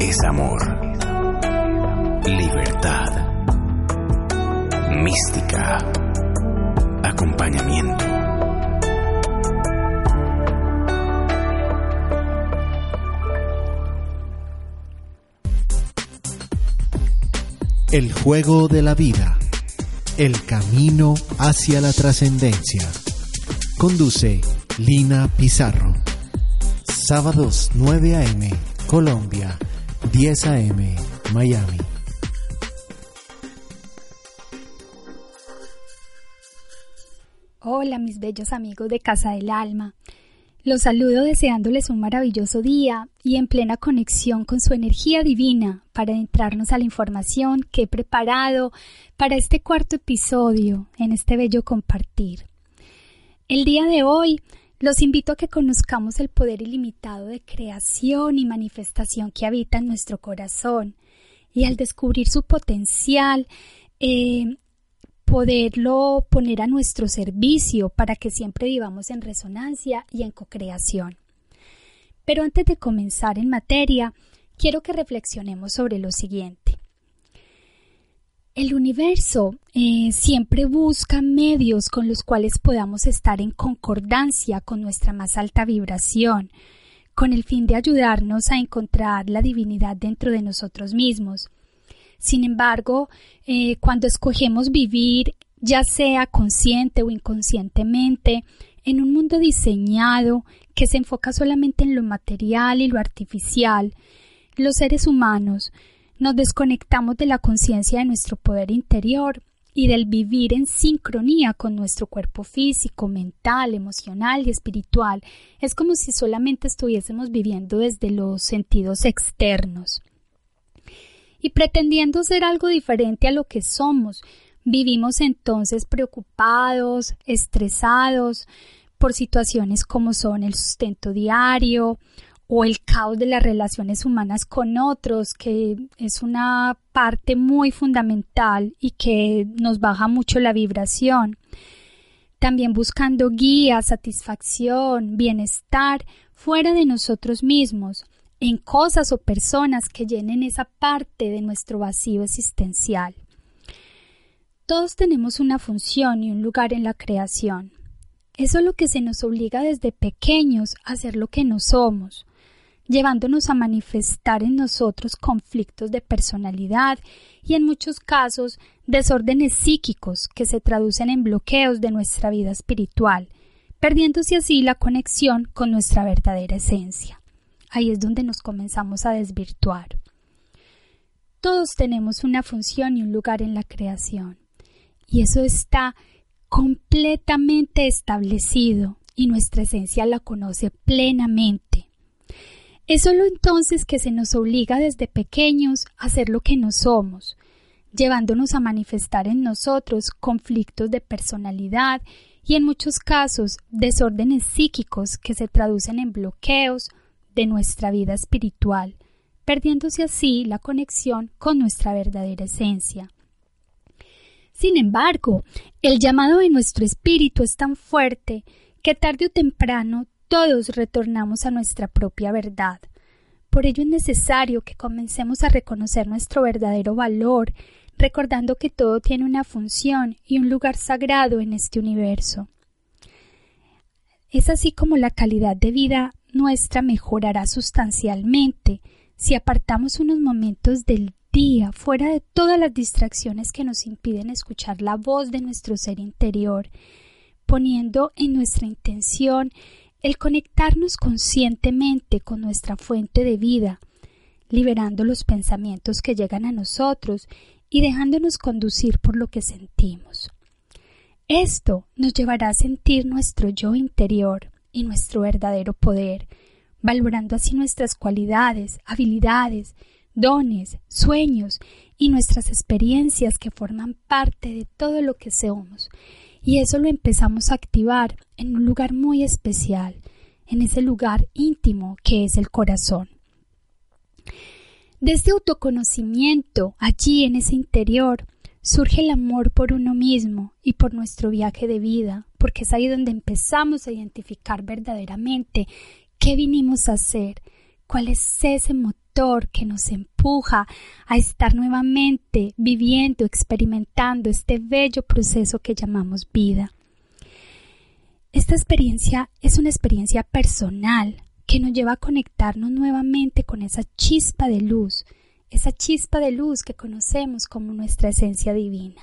es amor, libertad, mística, acompañamiento. El juego de la vida. El camino hacia la trascendencia. Conduce Lina Pizarro. Sábados 9 a.m. Colombia, 10 a.m. Miami. Hola mis bellos amigos de Casa del Alma. Los saludo deseándoles un maravilloso día y en plena conexión con su energía divina para adentrarnos a la información que he preparado para este cuarto episodio en este bello compartir. El día de hoy los invito a que conozcamos el poder ilimitado de creación y manifestación que habita en nuestro corazón y al descubrir su potencial eh, poderlo poner a nuestro servicio para que siempre vivamos en resonancia y en cocreación. Pero antes de comenzar en materia, quiero que reflexionemos sobre lo siguiente. El universo eh, siempre busca medios con los cuales podamos estar en concordancia con nuestra más alta vibración, con el fin de ayudarnos a encontrar la divinidad dentro de nosotros mismos. Sin embargo, eh, cuando escogemos vivir, ya sea consciente o inconscientemente, en un mundo diseñado que se enfoca solamente en lo material y lo artificial, los seres humanos nos desconectamos de la conciencia de nuestro poder interior y del vivir en sincronía con nuestro cuerpo físico, mental, emocional y espiritual. Es como si solamente estuviésemos viviendo desde los sentidos externos y pretendiendo ser algo diferente a lo que somos. Vivimos entonces preocupados, estresados por situaciones como son el sustento diario o el caos de las relaciones humanas con otros, que es una parte muy fundamental y que nos baja mucho la vibración. También buscando guía, satisfacción, bienestar fuera de nosotros mismos, en cosas o personas que llenen esa parte de nuestro vacío existencial. Todos tenemos una función y un lugar en la creación. Eso es lo que se nos obliga desde pequeños a ser lo que no somos, llevándonos a manifestar en nosotros conflictos de personalidad y en muchos casos desórdenes psíquicos que se traducen en bloqueos de nuestra vida espiritual, perdiéndose así la conexión con nuestra verdadera esencia ahí es donde nos comenzamos a desvirtuar. Todos tenemos una función y un lugar en la creación, y eso está completamente establecido y nuestra esencia la conoce plenamente. Es solo entonces que se nos obliga desde pequeños a ser lo que no somos, llevándonos a manifestar en nosotros conflictos de personalidad y en muchos casos desórdenes psíquicos que se traducen en bloqueos, de nuestra vida espiritual, perdiéndose así la conexión con nuestra verdadera esencia. Sin embargo, el llamado de nuestro espíritu es tan fuerte que tarde o temprano todos retornamos a nuestra propia verdad. Por ello es necesario que comencemos a reconocer nuestro verdadero valor, recordando que todo tiene una función y un lugar sagrado en este universo. Es así como la calidad de vida nuestra mejorará sustancialmente si apartamos unos momentos del día fuera de todas las distracciones que nos impiden escuchar la voz de nuestro ser interior, poniendo en nuestra intención el conectarnos conscientemente con nuestra fuente de vida, liberando los pensamientos que llegan a nosotros y dejándonos conducir por lo que sentimos. Esto nos llevará a sentir nuestro yo interior, y nuestro verdadero poder, valorando así nuestras cualidades, habilidades, dones, sueños y nuestras experiencias que forman parte de todo lo que somos. Y eso lo empezamos a activar en un lugar muy especial, en ese lugar íntimo que es el corazón. De este autoconocimiento, allí en ese interior, surge el amor por uno mismo y por nuestro viaje de vida, porque es ahí donde empezamos a identificar verdaderamente qué vinimos a hacer, cuál es ese motor que nos empuja a estar nuevamente viviendo, experimentando este bello proceso que llamamos vida. Esta experiencia es una experiencia personal que nos lleva a conectarnos nuevamente con esa chispa de luz, esa chispa de luz que conocemos como nuestra esencia divina.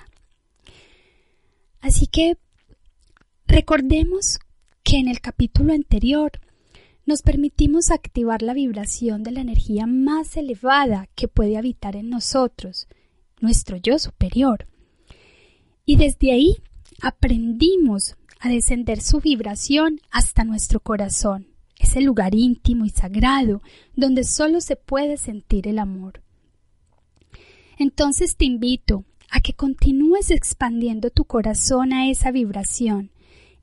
Así que recordemos que en el capítulo anterior nos permitimos activar la vibración de la energía más elevada que puede habitar en nosotros, nuestro yo superior. Y desde ahí aprendimos a descender su vibración hasta nuestro corazón, ese lugar íntimo y sagrado donde solo se puede sentir el amor. Entonces te invito a que continúes expandiendo tu corazón a esa vibración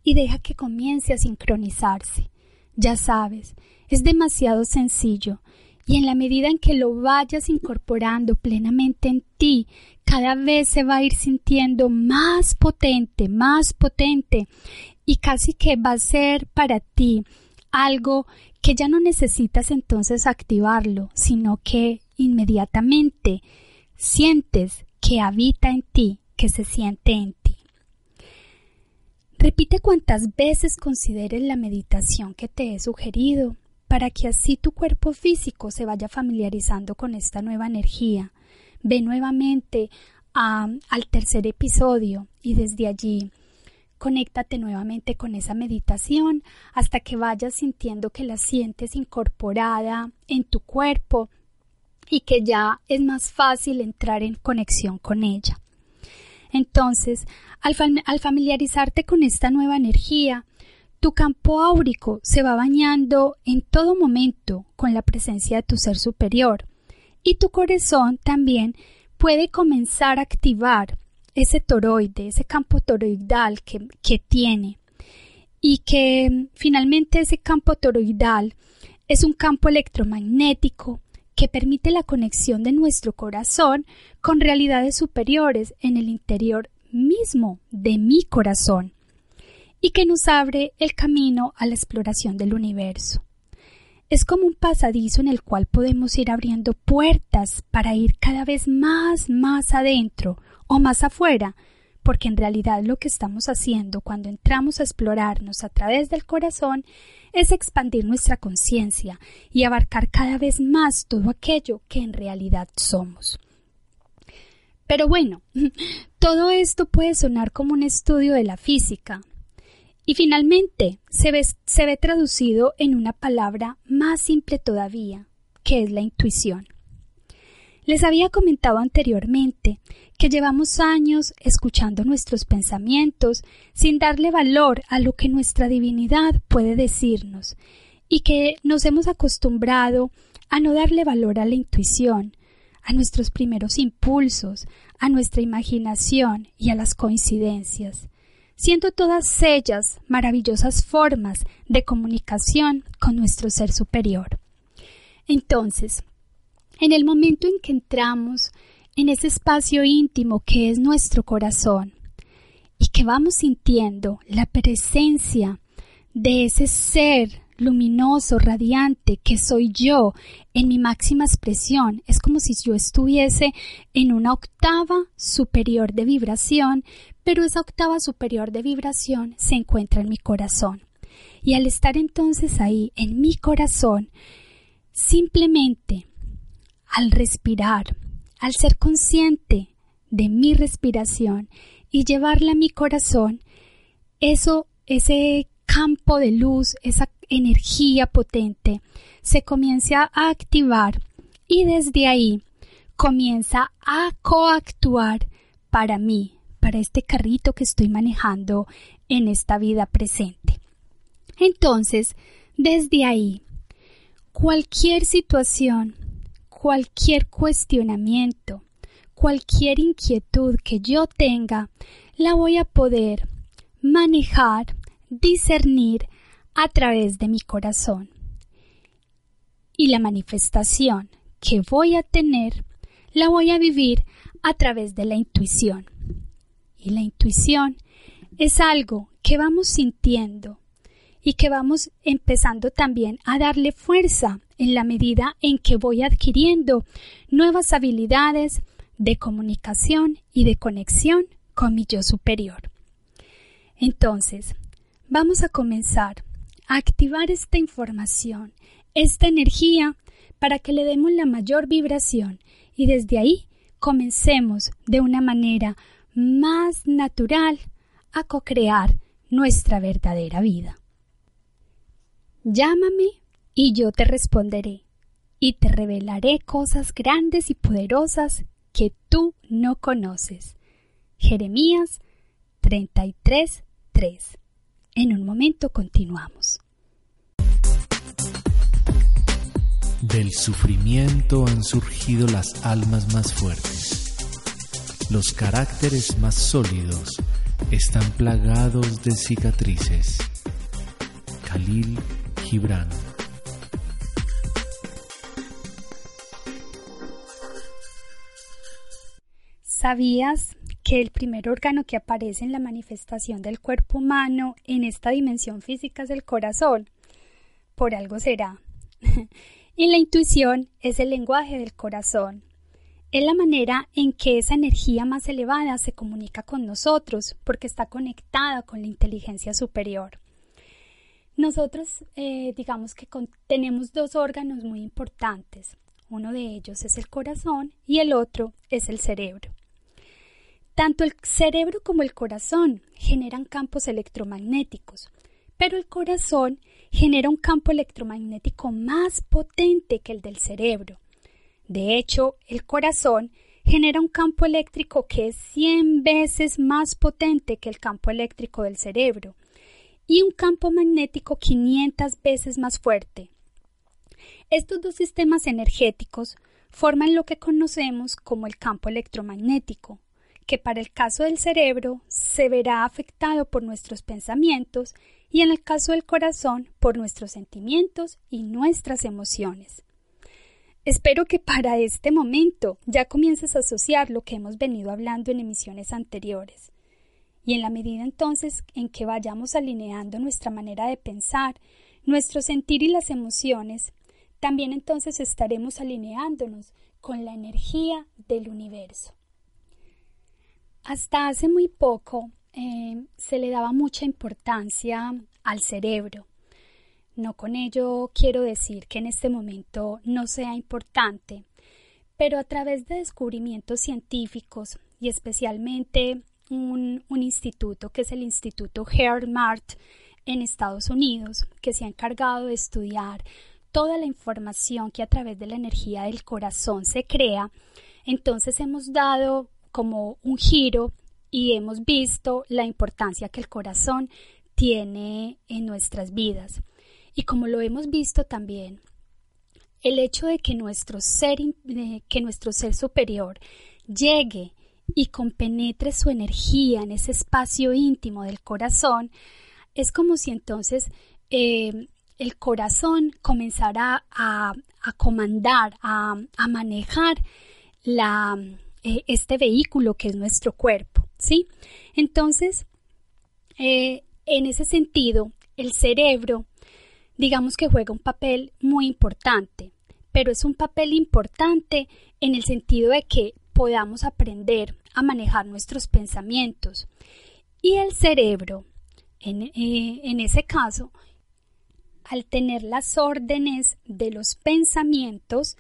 y deja que comience a sincronizarse. Ya sabes, es demasiado sencillo y en la medida en que lo vayas incorporando plenamente en ti, cada vez se va a ir sintiendo más potente, más potente y casi que va a ser para ti algo que ya no necesitas entonces activarlo, sino que inmediatamente sientes que habita en ti, que se siente en ti. Repite cuantas veces consideres la meditación que te he sugerido para que así tu cuerpo físico se vaya familiarizando con esta nueva energía. Ve nuevamente al tercer episodio y desde allí conéctate nuevamente con esa meditación hasta que vayas sintiendo que la sientes incorporada en tu cuerpo y que ya es más fácil entrar en conexión con ella. Entonces, al, familiarizarte con esta nueva energía, tu campo áurico se va bañando en todo momento con la presencia de tu ser superior. Y tu corazón también puede comenzar a activar ese toroide, ese campo toroidal que, tiene. Y que finalmente ese campo toroidal es un campo electromagnético que permite la conexión de nuestro corazón con realidades superiores en el interior mismo de mi corazón y que nos abre el camino a la exploración del universo. Es como un pasadizo en el cual podemos ir abriendo puertas para ir cada vez más, más adentro o más afuera, porque en realidad lo que estamos haciendo cuando entramos a explorarnos a través del corazón es expandir nuestra conciencia y abarcar cada vez más todo aquello que en realidad somos. Pero bueno, todo esto puede sonar como un estudio de la física. Y finalmente se ve, se ve traducido en una palabra más simple todavía, que es la intuición. Les había comentado anteriormente que llevamos años escuchando nuestros pensamientos sin darle valor a lo que nuestra divinidad puede decirnos y que nos hemos acostumbrado a no darle valor a la intuición, a nuestros primeros impulsos, a nuestra imaginación y a las coincidencias, siendo todas ellas maravillosas formas de comunicación con nuestro ser superior. Entonces, en el momento en que entramos en ese espacio íntimo que es nuestro corazón y que vamos sintiendo la presencia de ese ser luminoso, radiante que soy yo en mi máxima expresión, es como si yo estuviese en una octava superior de vibración, pero esa octava superior de vibración se encuentra en mi corazón. Y al estar entonces ahí en mi corazón, simplemente al respirar, al ser consciente de mi respiración y llevarla a mi corazón, eso, ese campo de luz, esa energía potente, se comienza a activar y desde ahí comienza a coactuar para mí, para este carrito que estoy manejando en esta vida presente. Entonces, desde ahí, cualquier situación cualquier cuestionamiento, cualquier inquietud que yo tenga, la voy a poder manejar, discernir a través de mi corazón. Y la manifestación que voy a tener, la voy a vivir a través de la intuición. Y la intuición es algo que vamos sintiendo y que vamos empezando también a darle fuerza en la medida en que voy adquiriendo nuevas habilidades de comunicación y de conexión con mi yo superior. Entonces, vamos a comenzar a activar esta información, esta energía, para que le demos la mayor vibración y desde ahí comencemos de una manera más natural a co-crear nuestra verdadera vida. Llámame y yo te responderé, y te revelaré cosas grandes y poderosas que tú no conoces. Jeremías 33:3. En un momento continuamos. Del sufrimiento han surgido las almas más fuertes. Los caracteres más sólidos están plagados de cicatrices. Khalil Gibran ¿Sabías que el primer órgano que aparece en la manifestación del cuerpo humano en esta dimensión física es el corazón? Por algo será. y la intuición es el lenguaje del corazón. Es la manera en que esa energía más elevada se comunica con nosotros, porque está conectada con la inteligencia superior. Nosotros, eh, digamos que tenemos dos órganos muy importantes. Uno de ellos es el corazón y el otro es el cerebro. Tanto el cerebro como el corazón generan campos electromagnéticos, pero el corazón genera un campo electromagnético más potente que el del cerebro. De hecho, el corazón genera un campo eléctrico que es 100 veces más potente que el campo eléctrico del cerebro y un campo magnético 500 veces más fuerte. Estos dos sistemas energéticos forman lo que conocemos como el campo electromagnético, que para el caso del cerebro se verá afectado por nuestros pensamientos y en el caso del corazón por nuestros sentimientos y nuestras emociones. Espero que para este momento ya comiences a asociar lo que hemos venido hablando en emisiones anteriores. Y en la medida entonces en que vayamos alineando nuestra manera de pensar, nuestro sentir y las emociones, también entonces estaremos alineándonos con la energía del universo. Hasta hace muy poco eh, se le daba mucha importancia al cerebro. No con ello quiero decir que en este momento no sea importante, pero a través de descubrimientos científicos y especialmente un, un instituto que es el Instituto Mart en Estados Unidos, que se ha encargado de estudiar toda la información que a través de la energía del corazón se crea, entonces hemos dado como un giro y hemos visto la importancia que el corazón tiene en nuestras vidas. Y como lo hemos visto también, el hecho de que nuestro ser, que nuestro ser superior llegue y compenetre su energía en ese espacio íntimo del corazón, es como si entonces eh, el corazón comenzara a, comandar, a manejar la, eh, este vehículo que es nuestro cuerpo, ¿sí? Entonces, eh, en ese sentido, el cerebro, digamos que juega un papel muy importante, pero es un papel importante en el sentido de que podamos aprender a manejar nuestros pensamientos. Y el cerebro, eh, en ese caso, al tener las órdenes de los pensamientos,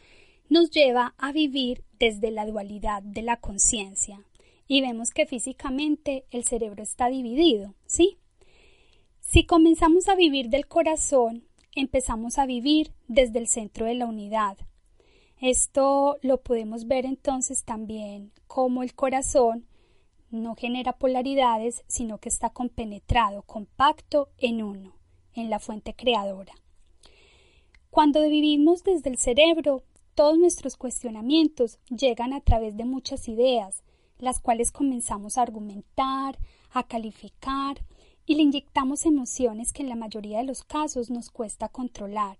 nos lleva a vivir desde la dualidad de la conciencia. Y vemos que físicamente el cerebro está dividido, ¿sí? Si comenzamos a vivir del corazón, empezamos a vivir desde el centro de la unidad. Esto lo podemos ver entonces también como el corazón no genera polaridades, sino que está compenetrado, compacto en uno, en la fuente creadora. Cuando vivimos desde el cerebro, todos nuestros cuestionamientos llegan a través de muchas ideas, las cuales comenzamos a argumentar, a calificar y le inyectamos emociones que en la mayoría de los casos nos cuesta controlar.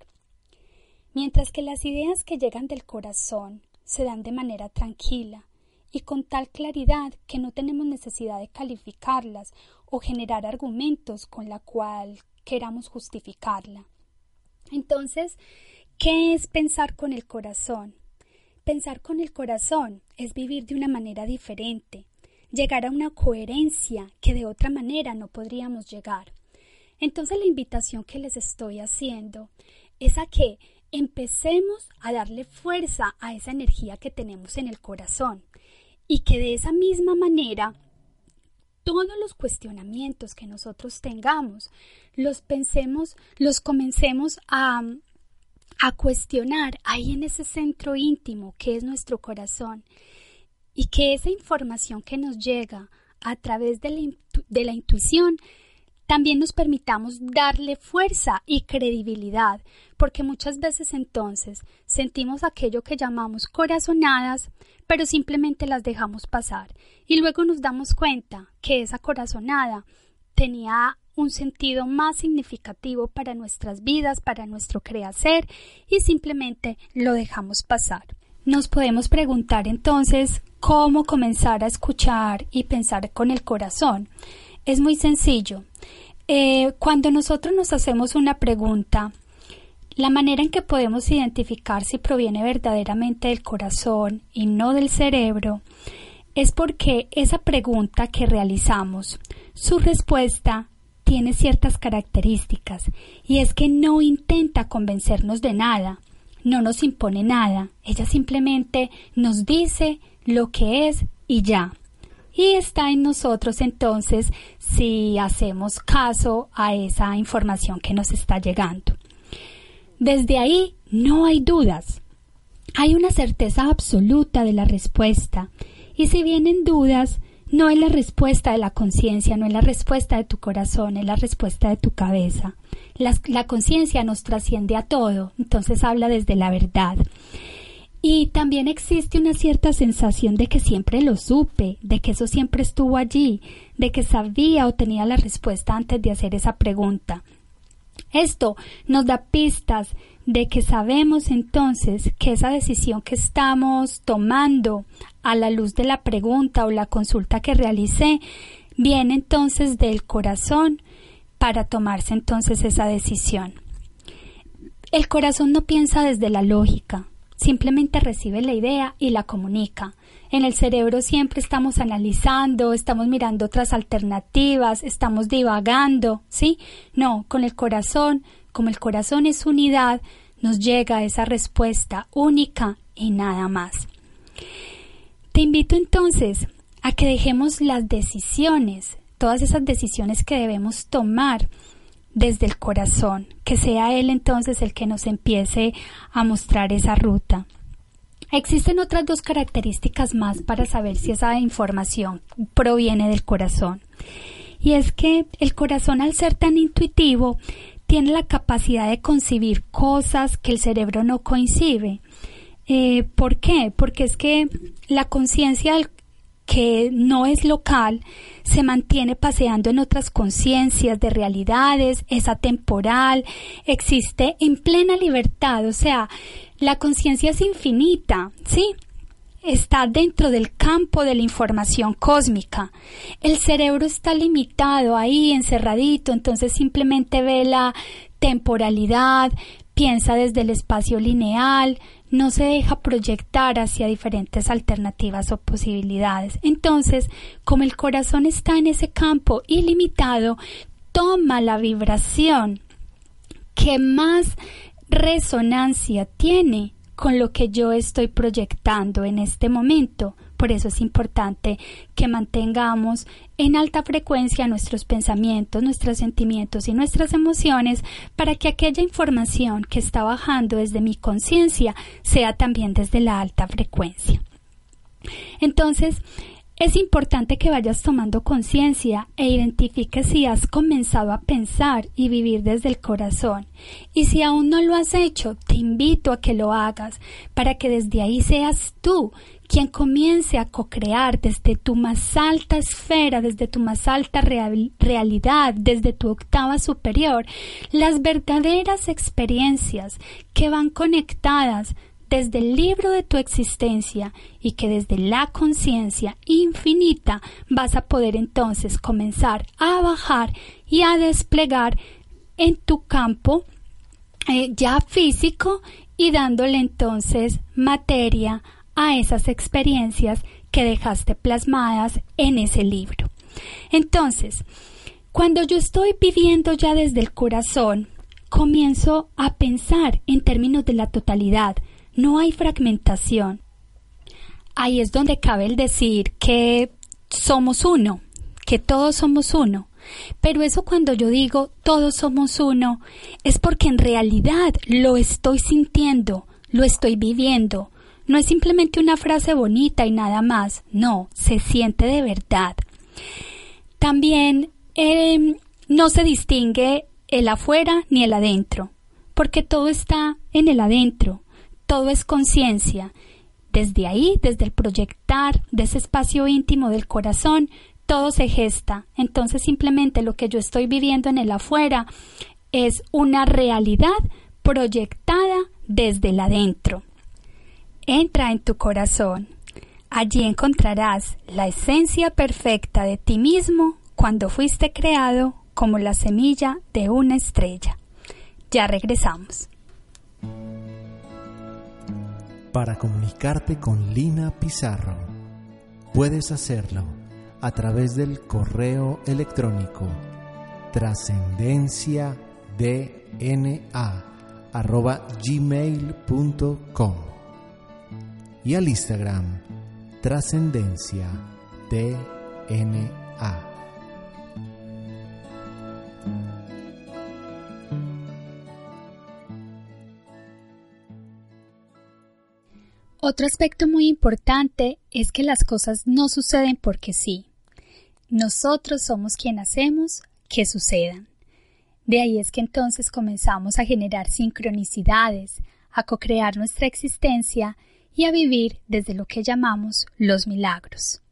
Mientras que las ideas que llegan del corazón se dan de manera tranquila y con tal claridad que no tenemos necesidad de calificarlas o generar argumentos con la cual queramos justificarla. Entonces, ¿Qué es pensar con el corazón? Pensar con el corazón es vivir de una manera diferente, llegar a una coherencia que de otra manera no podríamos llegar. Entonces la invitación que les estoy haciendo es a que empecemos a darle fuerza a esa energía que tenemos en el corazón y que de esa misma manera todos los cuestionamientos que nosotros tengamos los pensemos, los comencemos a, a cuestionar ahí en ese centro íntimo que es nuestro corazón y que esa información que nos llega a través de la, de la intuición también nos permitamos darle fuerza y credibilidad, porque muchas veces entonces sentimos aquello que llamamos corazonadas, pero simplemente las dejamos pasar. Y luego nos damos cuenta que esa corazonada tenía un sentido más significativo para nuestras vidas, para nuestro creacer y simplemente lo dejamos pasar. Nos podemos preguntar entonces cómo comenzar a escuchar y pensar con el corazón. Es muy sencillo. Eh, cuando nosotros nos hacemos una pregunta, la manera en que podemos identificar si proviene verdaderamente del corazón y no del cerebro es porque esa pregunta que realizamos, su respuesta tiene ciertas características y es que no intenta convencernos de nada, no nos impone nada, ella simplemente nos dice lo que es y ya y está en nosotros entonces si hacemos caso a esa información que nos está llegando. Desde ahí no hay dudas. Hay una certeza absoluta de la respuesta. Y si vienen dudas, no es la respuesta de la conciencia, no es la respuesta de tu corazón, es la respuesta de tu cabeza. La, conciencia nos trasciende a todo, entonces habla desde la verdad. Y también existe una cierta sensación de que siempre lo supe, de que eso siempre estuvo allí, de que sabía o tenía la respuesta antes de hacer esa pregunta. Esto nos da pistas de que sabemos entonces que esa decisión que estamos tomando a la luz de la pregunta o la consulta que realicé viene entonces del corazón para tomarse entonces esa decisión. El corazón no piensa desde la lógica, simplemente recibe la idea y la comunica. En el cerebro siempre estamos analizando, estamos mirando otras alternativas, estamos divagando, ¿sí? No, con el corazón, como el corazón es unidad, nos llega esa respuesta única y nada más. Te invito entonces a que dejemos las decisiones, todas esas decisiones que debemos tomar desde el corazón, que sea Él entonces el que nos empiece a mostrar esa ruta. Existen otras dos características más para saber si esa información proviene del corazón. Y es que el corazón al ser tan intuitivo tiene la capacidad de concebir cosas que el cerebro no coincide. Eh, ¿Por qué? Porque es que la conciencia que no es local se mantiene paseando en otras conciencias de realidades, es atemporal, existe en plena libertad, o sea, la conciencia es infinita, ¿sí? Está dentro del campo de la información cósmica. El cerebro está limitado ahí, encerradito, entonces simplemente ve la temporalidad, piensa desde el espacio lineal, no se deja proyectar hacia diferentes alternativas o posibilidades. Entonces, como el corazón está en ese campo ilimitado, toma la vibración que más resonancia tiene con lo que yo estoy proyectando en este momento. Por eso es importante que mantengamos en alta frecuencia nuestros pensamientos, nuestros sentimientos y nuestras emociones para que aquella información que está bajando desde mi conciencia sea también desde la alta frecuencia. Entonces, es importante que vayas tomando conciencia e identifiques si has comenzado a pensar y vivir desde el corazón. Y si aún no lo has hecho, te invito a que lo hagas para que desde ahí seas tú quien comience a co-crear desde tu más alta esfera, desde tu más alta realidad, desde tu octava superior, las verdaderas experiencias que van conectadas desde el libro de tu existencia y que desde la conciencia infinita vas a poder entonces comenzar a bajar y a desplegar en tu campo eh, ya físico y dándole entonces materia a esas experiencias que dejaste plasmadas en ese libro. Entonces, cuando yo estoy viviendo ya desde el corazón, comienzo a pensar en términos de la totalidad, no hay fragmentación. Ahí es donde cabe el decir que somos uno, que todos somos uno. Pero eso cuando yo digo todos somos uno, es porque en realidad lo estoy sintiendo, lo estoy viviendo. No es simplemente una frase bonita y nada más, no, se siente de verdad. También em, no se distingue el afuera ni el adentro, porque todo está en el adentro, todo es conciencia. Desde ahí, desde el proyectar de ese espacio íntimo del corazón, todo se gesta. Entonces simplemente lo que yo estoy viviendo en el afuera es una realidad proyectada desde el adentro. Entra en tu corazón. Allí encontrarás la esencia perfecta de ti mismo cuando fuiste creado como la semilla de una estrella. Ya regresamos. Para comunicarte con Lina Pizarro, puedes hacerlo a través del correo electrónico trascendencia gmail.com y al Instagram trascendencia DNA. Otro aspecto muy importante es que las cosas no suceden porque sí. Nosotros somos quien hacemos que sucedan. De ahí es que entonces comenzamos a generar sincronicidades, a co-crear nuestra existencia y a vivir desde lo que llamamos los milagros.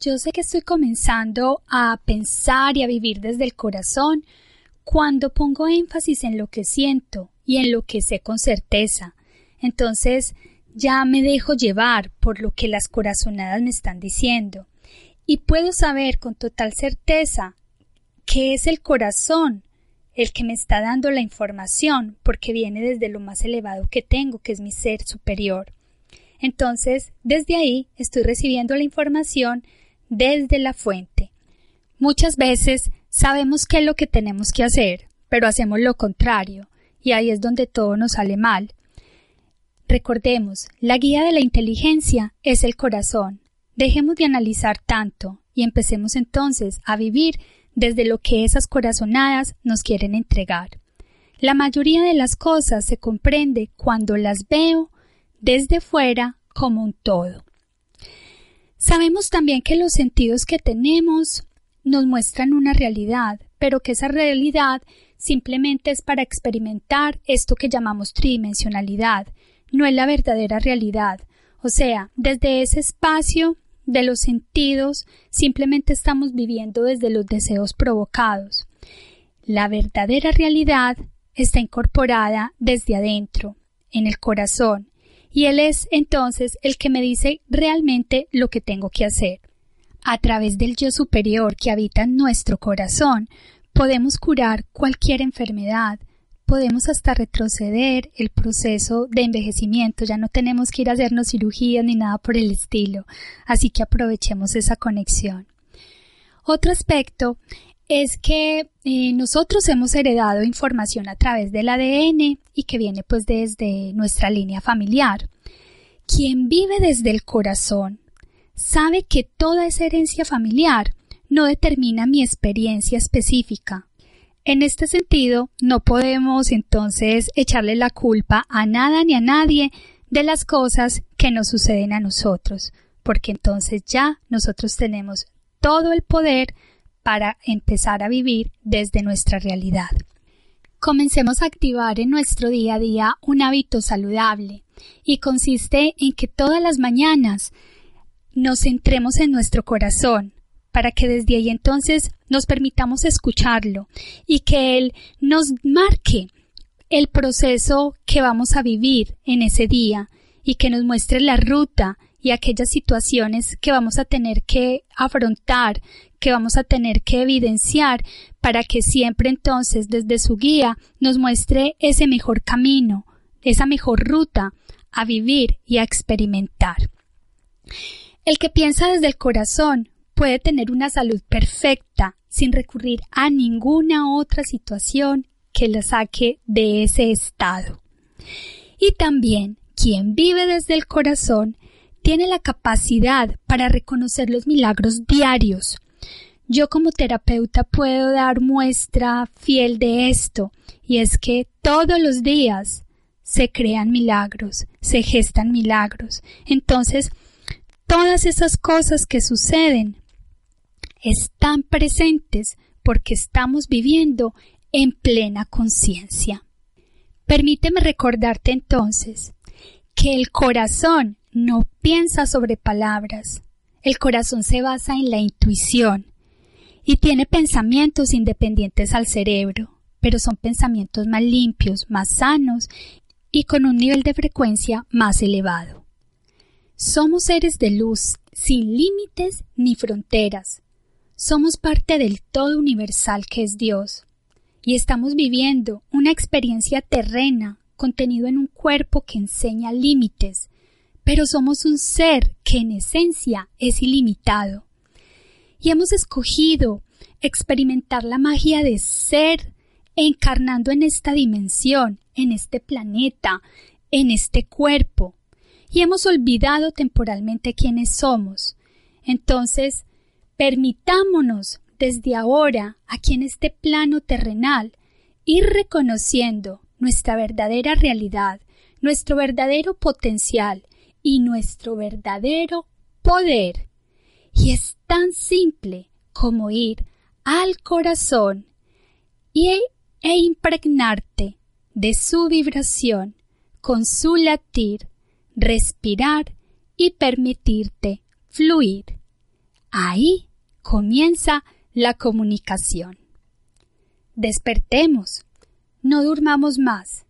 Yo sé que estoy comenzando a pensar y a vivir desde el corazón cuando pongo énfasis en lo que siento y en lo que sé con certeza, entonces ya me dejo llevar por lo que las corazonadas me están diciendo y puedo saber con total certeza que es el corazón el que me está dando la información porque viene desde lo más elevado que tengo, que es mi ser superior. Entonces, desde ahí estoy recibiendo la información desde la fuente. Muchas veces sabemos qué es lo que tenemos que hacer, pero hacemos lo contrario, y ahí es donde todo nos sale mal. Recordemos, la guía de la inteligencia es el corazón. Dejemos de analizar tanto y empecemos entonces a vivir desde lo que esas corazonadas nos quieren entregar. La mayoría de las cosas se comprende cuando las veo desde fuera como un todo. Sabemos también que los sentidos que tenemos nos muestran una realidad, pero que esa realidad simplemente es para experimentar esto que llamamos tridimensionalidad, no es la verdadera realidad. O sea, desde ese espacio de los sentidos simplemente estamos viviendo desde los deseos provocados. La verdadera realidad está incorporada desde adentro, en el corazón, y Él es entonces el que me dice realmente lo que tengo que hacer. A través del yo superior que habita en nuestro corazón, podemos curar cualquier enfermedad, podemos hasta retroceder el proceso de envejecimiento, ya no tenemos que ir a hacernos cirugía ni nada por el estilo, así que aprovechemos esa conexión. Otro aspecto es que eh, nosotros hemos heredado información a través del ADN y que viene pues desde nuestra línea familiar. Quien vive desde el corazón sabe que toda esa herencia familiar no determina mi experiencia específica, en este sentido, no podemos entonces echarle la culpa a nada ni a nadie de las cosas que nos suceden a nosotros, porque entonces ya nosotros tenemos todo el poder para empezar a vivir desde nuestra realidad. Comencemos a activar en nuestro día a día un hábito saludable y consiste en que todas las mañanas nos centremos en nuestro corazón, para que desde ahí entonces nos permitamos escucharlo y que Él nos marque el proceso que vamos a vivir en ese día y que nos muestre la ruta y aquellas situaciones que vamos a tener que afrontar, que vamos a tener que evidenciar para que siempre entonces desde su guía nos muestre ese mejor camino, esa mejor ruta a vivir y a experimentar. El que piensa desde el corazón puede tener una salud perfecta sin recurrir a ninguna otra situación que la saque de ese estado. Y también quien vive desde el corazón tiene la capacidad para reconocer los milagros diarios. Yo como terapeuta puedo dar muestra fiel de esto, y es que todos los días se crean milagros, se gestan milagros. Entonces, todas esas cosas que suceden están presentes porque estamos viviendo en plena conciencia. Permíteme recordarte entonces que el corazón no piensa sobre palabras. El corazón se basa en la intuición y tiene pensamientos independientes al cerebro, pero son pensamientos más limpios, más sanos y con un nivel de frecuencia más elevado. Somos seres de luz, sin límites ni fronteras. Somos parte del todo universal que es Dios, y estamos viviendo una experiencia terrena contenido en un cuerpo que enseña límites, pero somos un ser que en esencia es ilimitado. Y hemos escogido experimentar la magia de ser encarnando en esta dimensión, en este planeta, en este cuerpo, y hemos olvidado temporalmente quiénes somos. Entonces, permitámonos desde ahora, aquí en este plano terrenal, ir reconociendo nuestra verdadera realidad, nuestro verdadero potencial y nuestro verdadero poder. Y es tan simple como ir al corazón y, e impregnarte de su vibración con su latir, respirar y permitirte fluir. Ahí comienza la comunicación. Despertemos, no durmamos más.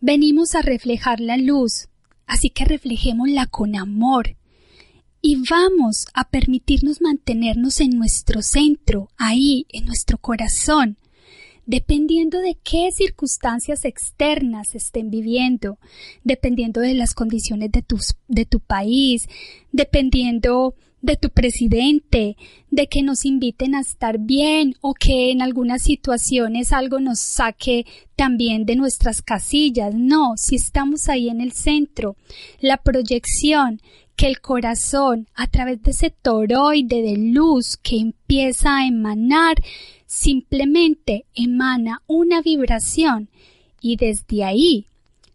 Venimos a reflejar la luz, así que reflejémosla con amor. Y vamos a permitirnos mantenernos en nuestro centro, ahí, en nuestro corazón, dependiendo de qué circunstancias externas estén viviendo, dependiendo de las condiciones de, de tu país, dependiendo de tu presidente, de que nos inviten a estar bien o que en algunas situaciones algo nos saque también de nuestras casillas. No, si estamos ahí en el centro, la proyección que el corazón, a través de ese toroide de luz que empieza a emanar, simplemente emana una vibración y desde ahí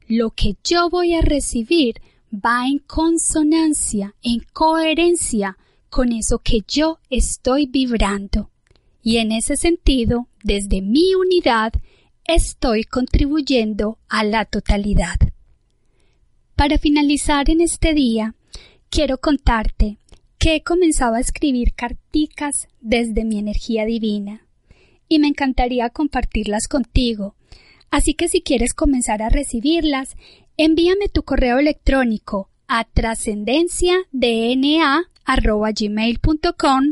lo que yo voy a recibir va en consonancia, en coherencia con eso que yo estoy vibrando. Y en ese sentido, desde mi unidad, estoy contribuyendo a la totalidad. Para finalizar en este día, quiero contarte que he comenzado a escribir carticas desde mi energía divina y me encantaría compartirlas contigo. Así que si quieres comenzar a recibirlas, envíame tu correo electrónico a trascendenciadna.gmail.com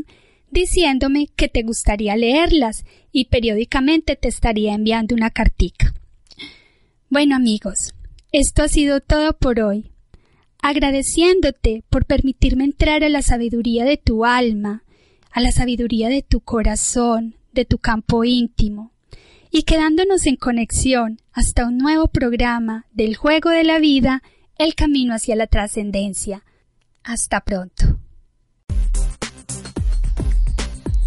diciéndome que te gustaría leerlas y periódicamente te estaría enviando una cartica. Bueno amigos, esto ha sido todo por hoy. Agradeciéndote por permitirme entrar a la sabiduría de tu alma, a la sabiduría de tu corazón, de tu campo íntimo y quedándonos en conexión hasta un nuevo programa del juego de la vida, el camino hacia la trascendencia. Hasta pronto.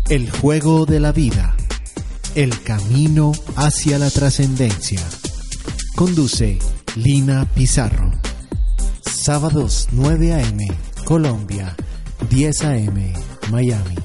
El juego de la vida, el camino hacia la trascendencia. Conduce Lina Pizarro. Sábados 9 a.m. Colombia, 10 a.m. Miami.